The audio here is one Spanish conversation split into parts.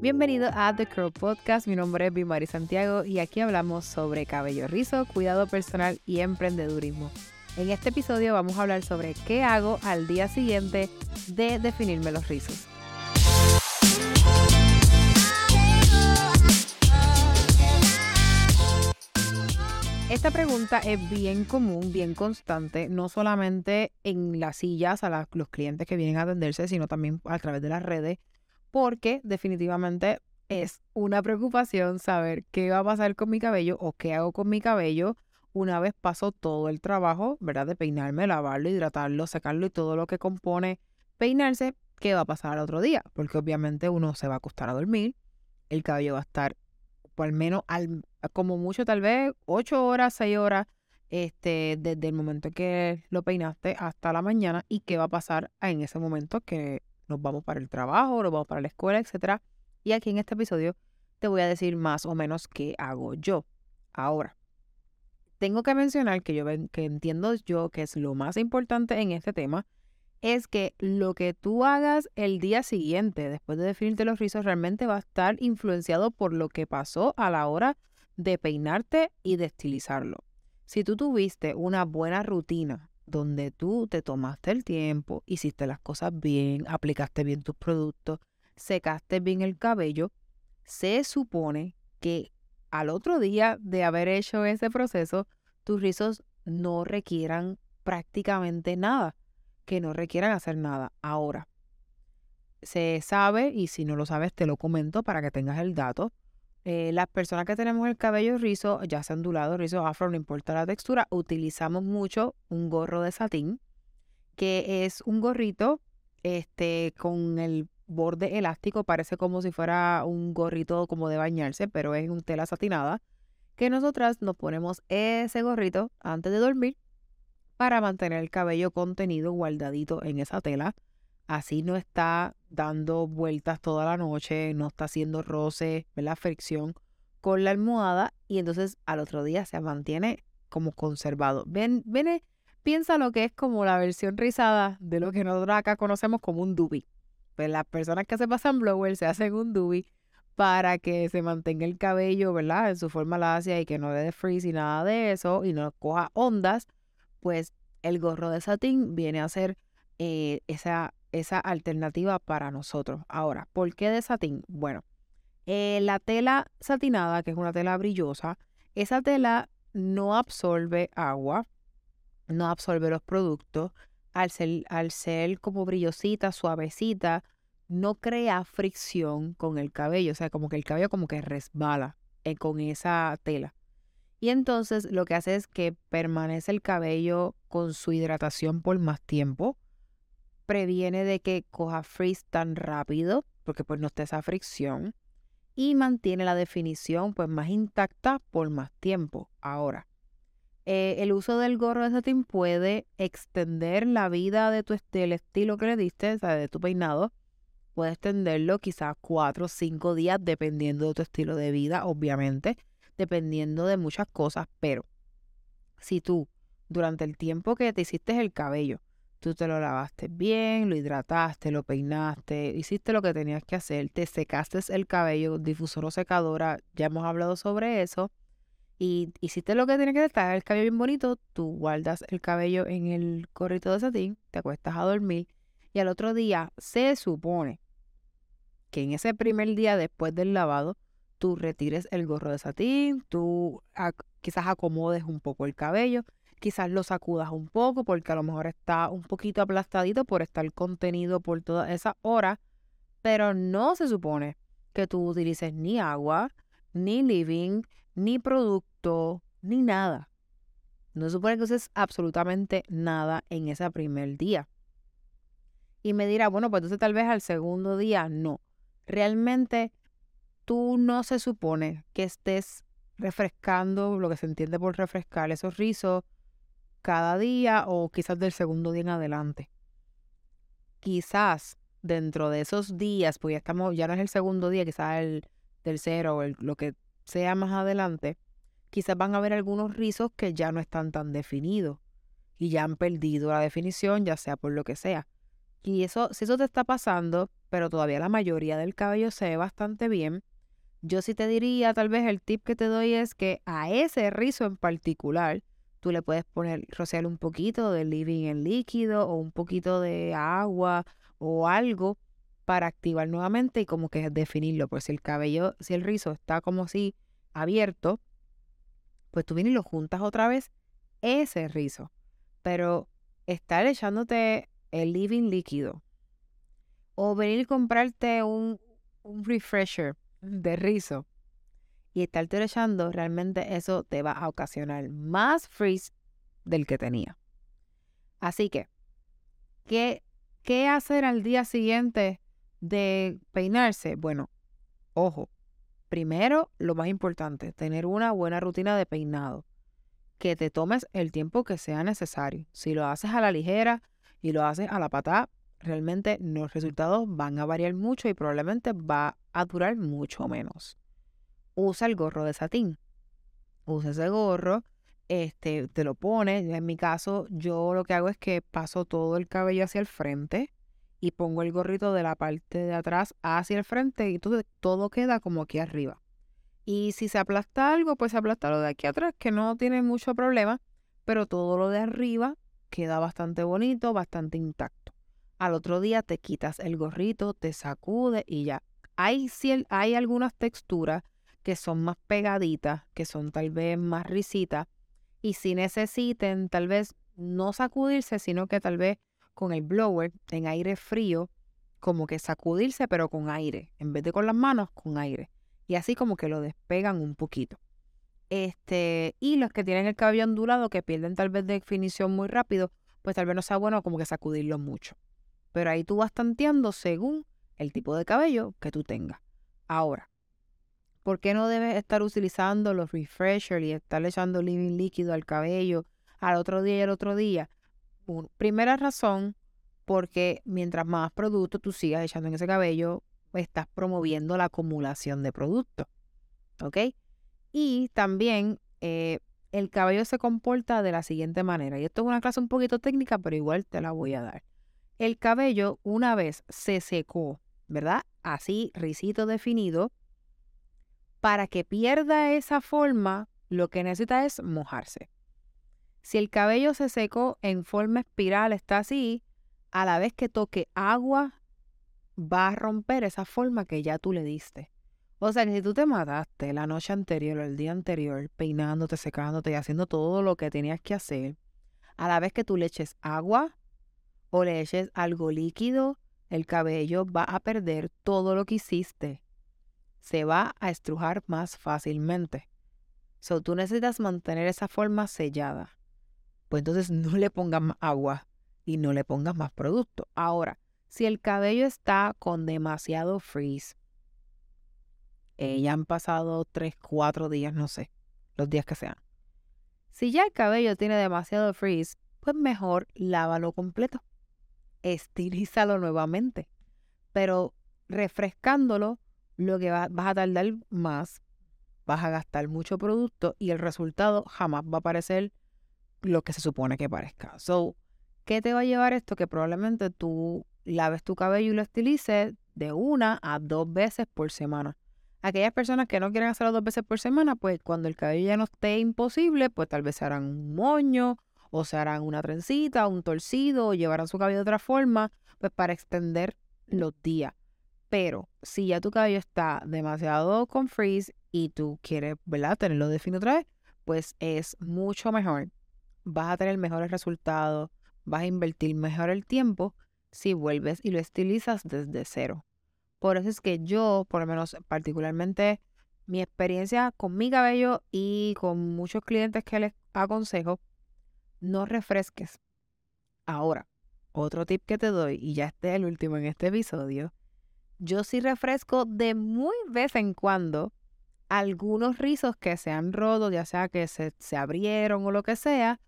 Bienvenido a The Curl Podcast, mi nombre es Bimari Santiago y aquí hablamos sobre cabello rizo, cuidado personal y emprendedurismo. En este episodio vamos a hablar sobre qué hago al día siguiente de definirme los rizos. Esta pregunta es bien común, bien constante, no solamente en las sillas a los clientes que vienen a atenderse, sino también a través de las redes porque definitivamente es una preocupación saber qué va a pasar con mi cabello o qué hago con mi cabello una vez paso todo el trabajo, ¿verdad? De peinarme, lavarlo, hidratarlo, sacarlo y todo lo que compone peinarse, ¿qué va a pasar al otro día? Porque obviamente uno se va a acostar a dormir, el cabello va a estar por al menos al, como mucho tal vez 8 horas, 6 horas, este, desde el momento que lo peinaste hasta la mañana y qué va a pasar en ese momento que nos vamos para el trabajo, nos vamos para la escuela, etc. Y aquí en este episodio te voy a decir más o menos qué hago yo. Ahora, tengo que mencionar que yo que entiendo yo que es lo más importante en este tema es que lo que tú hagas el día siguiente, después de definirte los rizos, realmente va a estar influenciado por lo que pasó a la hora de peinarte y de estilizarlo. Si tú tuviste una buena rutina donde tú te tomaste el tiempo, hiciste las cosas bien, aplicaste bien tus productos, secaste bien el cabello, se supone que al otro día de haber hecho ese proceso, tus rizos no requieran prácticamente nada, que no requieran hacer nada. Ahora, se sabe, y si no lo sabes, te lo comento para que tengas el dato, eh, las personas que tenemos el cabello rizo, ya sea ondulado, rizo, afro, no importa la textura, utilizamos mucho un gorro de satín, que es un gorrito este, con el borde elástico, parece como si fuera un gorrito como de bañarse, pero es un tela satinada, que nosotras nos ponemos ese gorrito antes de dormir para mantener el cabello contenido, guardadito en esa tela. Así no está dando vueltas toda la noche, no está haciendo roce, la fricción con la almohada y entonces al otro día se mantiene como conservado. Ven, ven, piensa lo que es como la versión rizada de lo que nosotros acá conocemos como un dubi. Pues las personas que se pasan blower se hacen un dubi para que se mantenga el cabello, ¿verdad? En su forma lacia y que no le dé frizz y nada de eso y no coja ondas, pues el gorro de satín viene a ser eh, esa esa alternativa para nosotros. Ahora, ¿por qué de satín? Bueno, eh, la tela satinada, que es una tela brillosa, esa tela no absorbe agua, no absorbe los productos. Al ser, al ser como brillosita, suavecita, no crea fricción con el cabello. O sea, como que el cabello como que resbala eh, con esa tela. Y entonces lo que hace es que permanece el cabello con su hidratación por más tiempo previene de que coja frizz tan rápido, porque pues no está esa fricción, y mantiene la definición pues más intacta por más tiempo. Ahora, eh, el uso del gorro de satín puede extender la vida de tu del estilo que le diste, o sea, de tu peinado, puede extenderlo quizás cuatro o cinco días dependiendo de tu estilo de vida, obviamente, dependiendo de muchas cosas, pero si tú durante el tiempo que te hiciste el cabello Tú te lo lavaste bien, lo hidrataste, lo peinaste, hiciste lo que tenías que hacer, te secaste el cabello, difusor o secadora, ya hemos hablado sobre eso. Y hiciste lo que tiene que estar el cabello bien bonito, tú guardas el cabello en el corrito de satín, te acuestas a dormir y al otro día se supone que en ese primer día después del lavado, tú retires el gorro de satín, tú quizás acomodes un poco el cabello quizás lo sacudas un poco porque a lo mejor está un poquito aplastadito por estar contenido por toda esa hora, pero no se supone que tú utilices ni agua, ni living, ni producto, ni nada. No se supone que uses absolutamente nada en ese primer día. Y me dirá, bueno, pues entonces tal vez al segundo día no. Realmente tú no se supone que estés refrescando, lo que se entiende por refrescar esos rizos, cada día o quizás del segundo día en adelante. Quizás dentro de esos días, pues ya estamos, ya no es el segundo día, quizás el tercero o lo que sea más adelante, quizás van a haber algunos rizos que ya no están tan definidos y ya han perdido la definición, ya sea por lo que sea. Y eso, si eso te está pasando, pero todavía la mayoría del cabello se ve bastante bien. Yo sí te diría, tal vez el tip que te doy es que a ese rizo en particular, tú le puedes poner, rociar un poquito de living en líquido o un poquito de agua o algo para activar nuevamente y como que definirlo. Pues si el cabello, si el rizo está como así abierto, pues tú vienes y lo juntas otra vez ese rizo. Pero estar echándote el living líquido o venir y comprarte un, un refresher de rizo y estarte echando, realmente eso te va a ocasionar más frizz del que tenía. Así que, ¿qué, ¿qué hacer al día siguiente de peinarse? Bueno, ojo, primero, lo más importante, tener una buena rutina de peinado que te tomes el tiempo que sea necesario. Si lo haces a la ligera y lo haces a la patada, realmente los resultados van a variar mucho y probablemente va a durar mucho menos. Usa el gorro de satín. Usa ese gorro, este, te lo pones. En mi caso, yo lo que hago es que paso todo el cabello hacia el frente y pongo el gorrito de la parte de atrás hacia el frente y todo, todo queda como aquí arriba. Y si se aplasta algo, pues se aplasta lo de aquí atrás, que no tiene mucho problema, pero todo lo de arriba queda bastante bonito, bastante intacto. Al otro día te quitas el gorrito, te sacude y ya. Hay, hay algunas texturas que son más pegaditas, que son tal vez más risitas, y si necesiten tal vez no sacudirse, sino que tal vez con el blower en aire frío, como que sacudirse, pero con aire, en vez de con las manos, con aire y así como que lo despegan un poquito. Este, y los que tienen el cabello ondulado, que pierden tal vez definición muy rápido, pues tal vez no sea bueno como que sacudirlo mucho. Pero ahí tú vas tanteando según el tipo de cabello que tú tengas. Ahora, ¿por qué no debes estar utilizando los refreshers y estar echando living líquido al cabello al otro día y al otro día? primera razón, porque mientras más producto tú sigas echando en ese cabello, estás promoviendo la acumulación de producto. ¿Ok? Y también eh, el cabello se comporta de la siguiente manera. Y esto es una clase un poquito técnica, pero igual te la voy a dar. El cabello, una vez se secó, ¿verdad? Así, risito definido, para que pierda esa forma, lo que necesita es mojarse. Si el cabello se secó en forma espiral, está así, a la vez que toque agua, va a romper esa forma que ya tú le diste. O sea que si tú te mataste la noche anterior o el día anterior, peinándote, secándote y haciendo todo lo que tenías que hacer, a la vez que tú le eches agua o le eches algo líquido, el cabello va a perder todo lo que hiciste. Se va a estrujar más fácilmente. So, tú necesitas mantener esa forma sellada. Pues entonces no le pongas más agua y no le pongas más producto. Ahora, si el cabello está con demasiado frizz, eh, ya han pasado 3, 4 días, no sé, los días que sean. Si ya el cabello tiene demasiado frizz, pues mejor lávalo completo. Estilízalo nuevamente. Pero refrescándolo, lo que vas a tardar más, vas a gastar mucho producto y el resultado jamás va a parecer lo que se supone que parezca. So, ¿qué te va a llevar esto? Que probablemente tú laves tu cabello y lo estilices de una a dos veces por semana. Aquellas personas que no quieren hacerlo dos veces por semana, pues cuando el cabello ya no esté imposible, pues tal vez se harán un moño o se harán una trencita, un torcido o llevarán su cabello de otra forma, pues para extender los días. Pero si ya tu cabello está demasiado con frizz y tú quieres, tenerlo definido otra vez, pues es mucho mejor. Vas a tener mejores resultados, vas a invertir mejor el tiempo si vuelves y lo estilizas desde cero. Por eso es que yo, por lo menos particularmente, mi experiencia con mi cabello y con muchos clientes que les aconsejo, no refresques. Ahora, otro tip que te doy, y ya este es el último en este episodio, yo sí refresco de muy vez en cuando algunos rizos que se han roto, ya sea que se, se abrieron o lo que sea.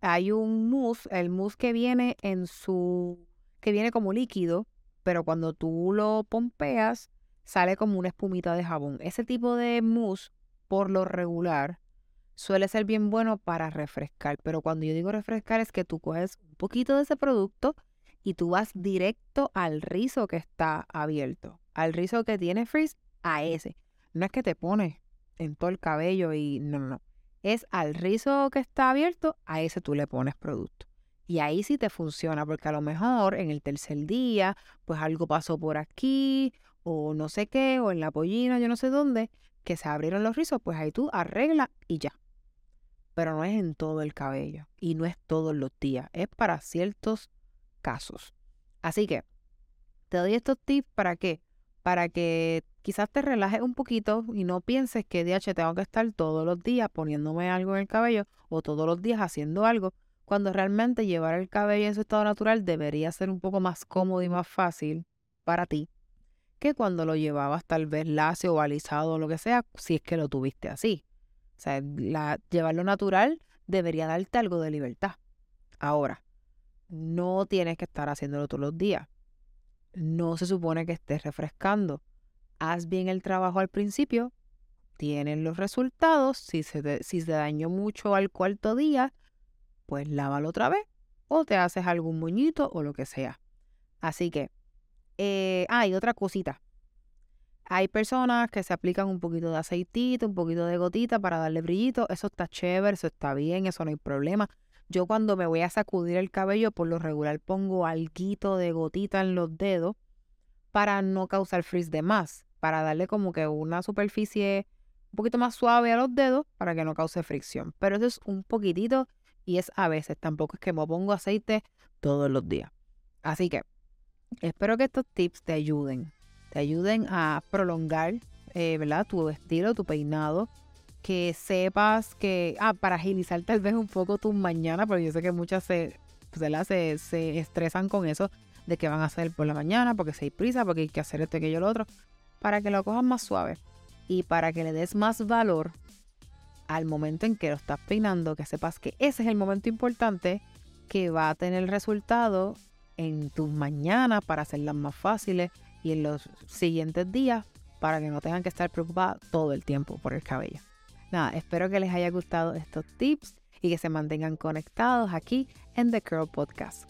Hay un mousse, el mousse que viene en su que viene como líquido, pero cuando tú lo pompeas, sale como una espumita de jabón. Ese tipo de mousse, por lo regular, suele ser bien bueno para refrescar. Pero cuando yo digo refrescar es que tú coges un poquito de ese producto y tú vas directo al rizo que está abierto, al rizo que tiene frizz, a ese. No es que te pones en todo el cabello y no, no, no. Es al rizo que está abierto, a ese tú le pones producto. Y ahí sí te funciona, porque a lo mejor en el tercer día, pues algo pasó por aquí, o no sé qué, o en la pollina, yo no sé dónde, que se abrieron los rizos, pues ahí tú arregla y ya. Pero no es en todo el cabello y no es todos los días, es para ciertos casos. Así que te doy estos tips para qué? Para que quizás te relajes un poquito y no pienses que DH tengo que estar todos los días poniéndome algo en el cabello o todos los días haciendo algo, cuando realmente llevar el cabello en su estado natural debería ser un poco más cómodo y más fácil para ti que cuando lo llevabas tal vez lacio o alisado o lo que sea, si es que lo tuviste así. O sea, llevarlo natural debería darte algo de libertad. Ahora, no tienes que estar haciéndolo todos los días. No se supone que estés refrescando. Haz bien el trabajo al principio, tienes los resultados. Si se, se dañó mucho al cuarto día, pues lávalo otra vez o te haces algún moñito o lo que sea. Así que, eh, ah, y otra cosita. Hay personas que se aplican un poquito de aceitito, un poquito de gotita para darle brillito. Eso está chévere, eso está bien, eso no hay problema. Yo cuando me voy a sacudir el cabello, por lo regular pongo alguito de gotita en los dedos para no causar frizz de más, para darle como que una superficie un poquito más suave a los dedos para que no cause fricción. Pero eso es un poquitito y es a veces, tampoco es que me pongo aceite todos los días. Así que espero que estos tips te ayuden, te ayuden a prolongar, eh. Tu estilo, tu peinado, que sepas que, ah, para agilizar tal vez un poco tu mañana, porque yo sé que muchas se, se, se estresan con eso de que van a hacer por la mañana, porque se hay prisa, porque hay que hacer esto, aquello, lo otro, para que lo cojas más suave y para que le des más valor al momento en que lo estás peinando, que sepas que ese es el momento importante que va a tener resultado en tus mañanas para hacerlas más fáciles y en los siguientes días para que no tengan que estar preocupadas todo el tiempo por el cabello. Nada, espero que les haya gustado estos tips y que se mantengan conectados aquí en The Curl Podcast.